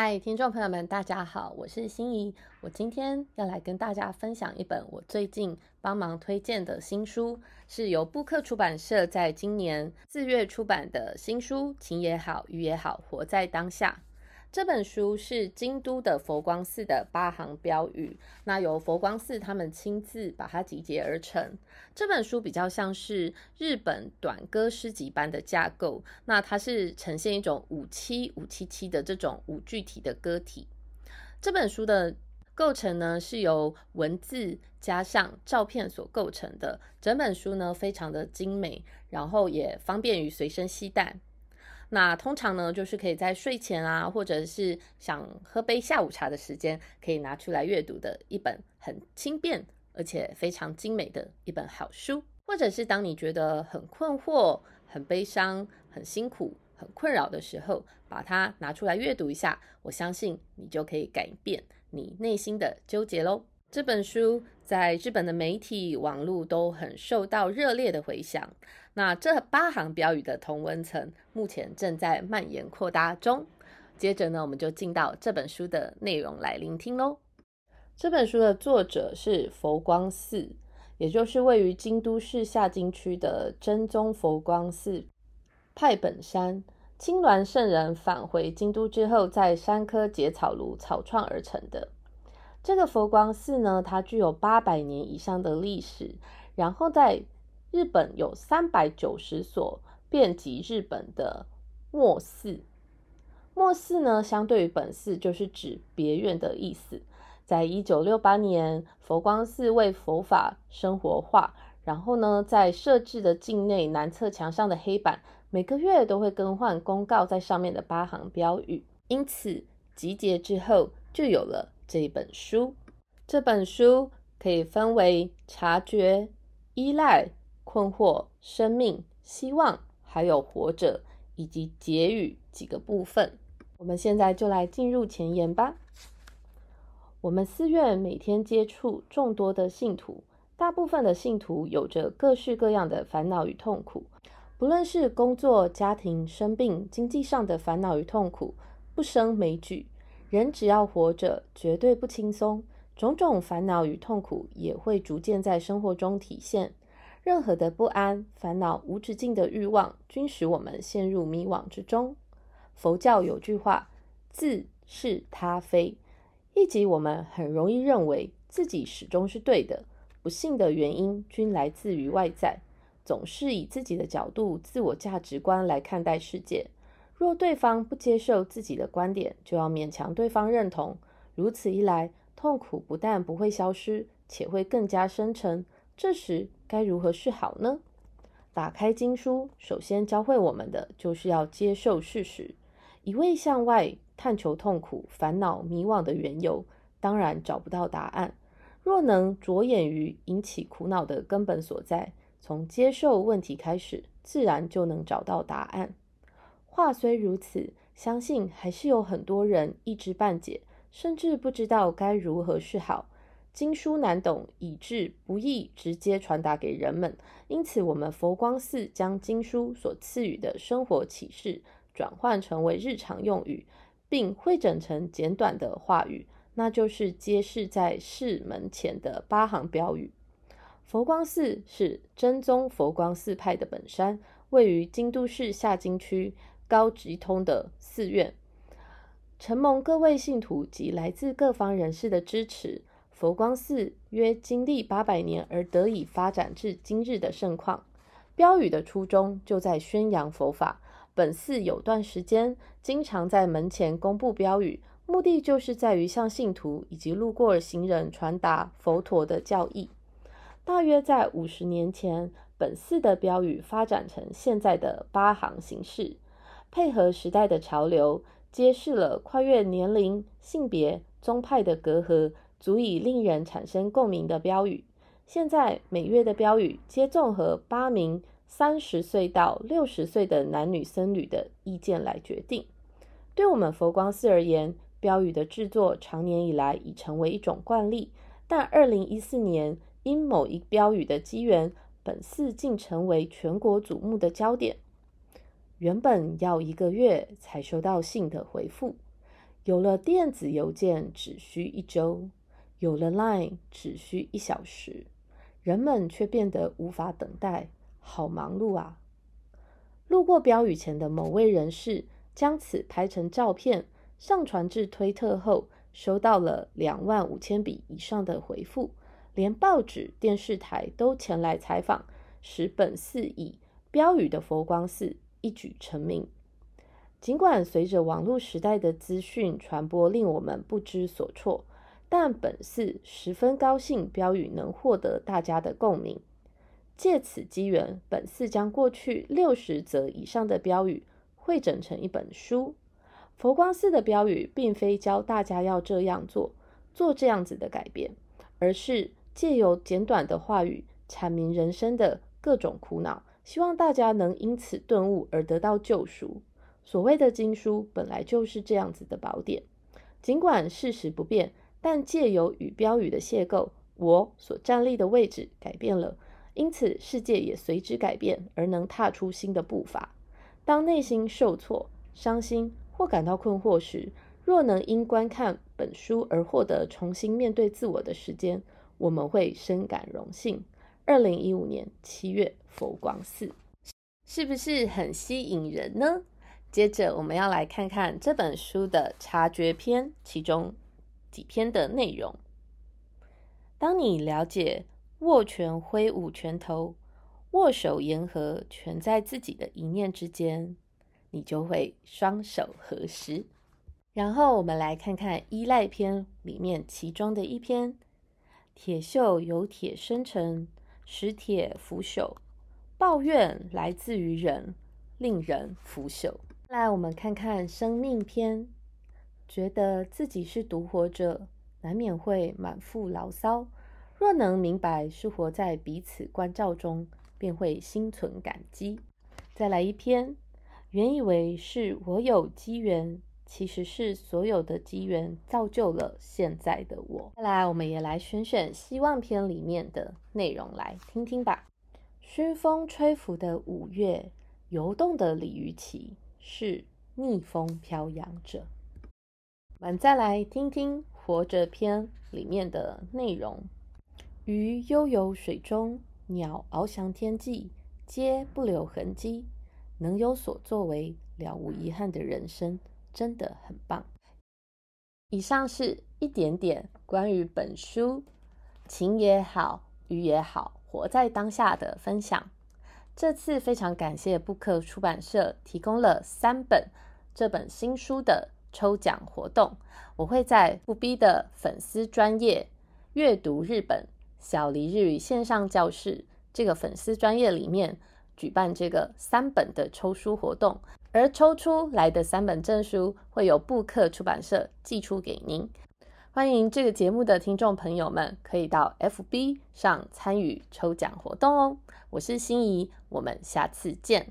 嗨，听众朋友们，大家好，我是心怡。我今天要来跟大家分享一本我最近帮忙推荐的新书，是由布克出版社在今年四月出版的新书《情也好，雨也好，活在当下》。这本书是京都的佛光寺的八行标语，那由佛光寺他们亲自把它集结而成。这本书比较像是日本短歌诗集般的架构，那它是呈现一种五七五七七的这种五具体的歌体。这本书的构成呢是由文字加上照片所构成的，整本书呢非常的精美，然后也方便于随身携带。那通常呢，就是可以在睡前啊，或者是想喝杯下午茶的时间，可以拿出来阅读的一本很轻便而且非常精美的一本好书。或者是当你觉得很困惑、很悲伤、很辛苦、很困扰的时候，把它拿出来阅读一下，我相信你就可以改变你内心的纠结喽。这本书在日本的媒体、网络都很受到热烈的回响。那这八行标语的同温层目前正在蔓延扩大中。接着呢，我们就进到这本书的内容来聆听喽。这本书的作者是佛光寺，也就是位于京都市下京区的真宗佛光寺派本山青鸾圣人返回京都之后，在山科结草庐草创而成的。这个佛光寺呢，它具有八百年以上的历史，然后在日本有三百九十所遍及日本的末寺。末寺呢，相对于本寺，就是指别院的意思。在一九六八年，佛光寺为佛法生活化，然后呢，在设置的境内南侧墙上的黑板，每个月都会更换公告在上面的八行标语。因此，集结之后就有了这本书。这本书可以分为察觉、依赖。困惑、生命、希望，还有活着，以及结语几个部分。我们现在就来进入前言吧。我们寺院每天接触众多的信徒，大部分的信徒有着各式各样的烦恼与痛苦，不论是工作、家庭、生病、经济上的烦恼与痛苦，不胜枚举。人只要活着，绝对不轻松，种种烦恼与痛苦也会逐渐在生活中体现。任何的不安、烦恼、无止境的欲望，均使我们陷入迷惘之中。佛教有句话：“自是他非”，以及我们很容易认为自己始终是对的。不幸的原因均来自于外在，总是以自己的角度、自我价值观来看待世界。若对方不接受自己的观点，就要勉强对方认同。如此一来，痛苦不但不会消失，且会更加深沉。这时该如何是好呢？打开经书，首先教会我们的就是要接受事实，一味向外探求痛苦、烦恼、迷惘的缘由，当然找不到答案。若能着眼于引起苦恼的根本所在，从接受问题开始，自然就能找到答案。话虽如此，相信还是有很多人一知半解，甚至不知道该如何是好。经书难懂，以致不易直接传达给人们。因此，我们佛光寺将经书所赐予的生活启示转换成为日常用语，并汇整成简短的话语，那就是揭示在寺门前的八行标语。佛光寺是真宗佛光寺派的本山，位于京都市下京区高直通的寺院，承蒙各位信徒及来自各方人士的支持。佛光寺约经历八百年而得以发展至今日的盛况。标语的初衷就在宣扬佛法。本寺有段时间经常在门前公布标语，目的就是在于向信徒以及路过行人传达佛陀的教义。大约在五十年前，本寺的标语发展成现在的八行形式，配合时代的潮流，揭示了跨越年龄、性别、宗派的隔阂。足以令人产生共鸣的标语。现在每月的标语皆综合八名三十岁到六十岁的男女僧侣的意见来决定。对我们佛光寺而言，标语的制作长年以来已成为一种惯例。但二零一四年因某一标语的机缘，本寺竟成为全国瞩目的焦点。原本要一个月才收到信的回复。有了电子邮件只需一周，有了 Line 只需一小时，人们却变得无法等待，好忙碌啊！路过标语前的某位人士将此拍成照片，上传至推特后，收到了两万五千笔以上的回复，连报纸、电视台都前来采访，使本寺以标语的佛光寺一举成名。尽管随着网络时代的资讯传播令我们不知所措，但本寺十分高兴标语能获得大家的共鸣。借此机缘，本寺将过去六十则以上的标语汇整成一本书。佛光寺的标语并非教大家要这样做，做这样子的改变，而是借由简短的话语阐明人生的各种苦恼，希望大家能因此顿悟而得到救赎。所谓的经书本来就是这样子的宝典，尽管事实不变，但借由与标语的邂逅，我所站立的位置改变了，因此世界也随之改变，而能踏出新的步伐。当内心受挫、伤心或感到困惑时，若能因观看本书而获得重新面对自我的时间，我们会深感荣幸。二零一五年七月，佛光寺，是不是很吸引人呢？接着，我们要来看看这本书的察觉篇，其中几篇的内容。当你了解握拳挥舞拳头，握手言和，全在自己的一念之间，你就会双手合十。然后，我们来看看依赖篇里面其中的一篇：铁锈由铁生成，使铁腐朽；抱怨来自于人，令人腐朽。来，我们看看生命篇。觉得自己是独活者，难免会满腹牢骚。若能明白是活在彼此关照中，便会心存感激。再来一篇，原以为是我有机缘，其实是所有的机缘造就了现在的我。再来，我们也来选选希望篇里面的内容来听听吧。熏风吹拂的五月，游动的鲤鱼旗。是逆风飘扬着。我们再来听听《活着》篇里面的内容：鱼悠游水中，鸟翱翔天际，皆不留痕迹。能有所作为，了无遗憾的人生，真的很棒。以上是一点点关于本书情也好，鱼也好，活在当下的分享。这次非常感谢布克出版社提供了三本这本新书的抽奖活动，我会在不逼的粉丝专业阅读日本小黎日语线上教室这个粉丝专业里面举办这个三本的抽书活动，而抽出来的三本证书会由布克出版社寄出给您。欢迎这个节目的听众朋友们可以到 FB 上参与抽奖活动哦。我是心怡，我们下次见。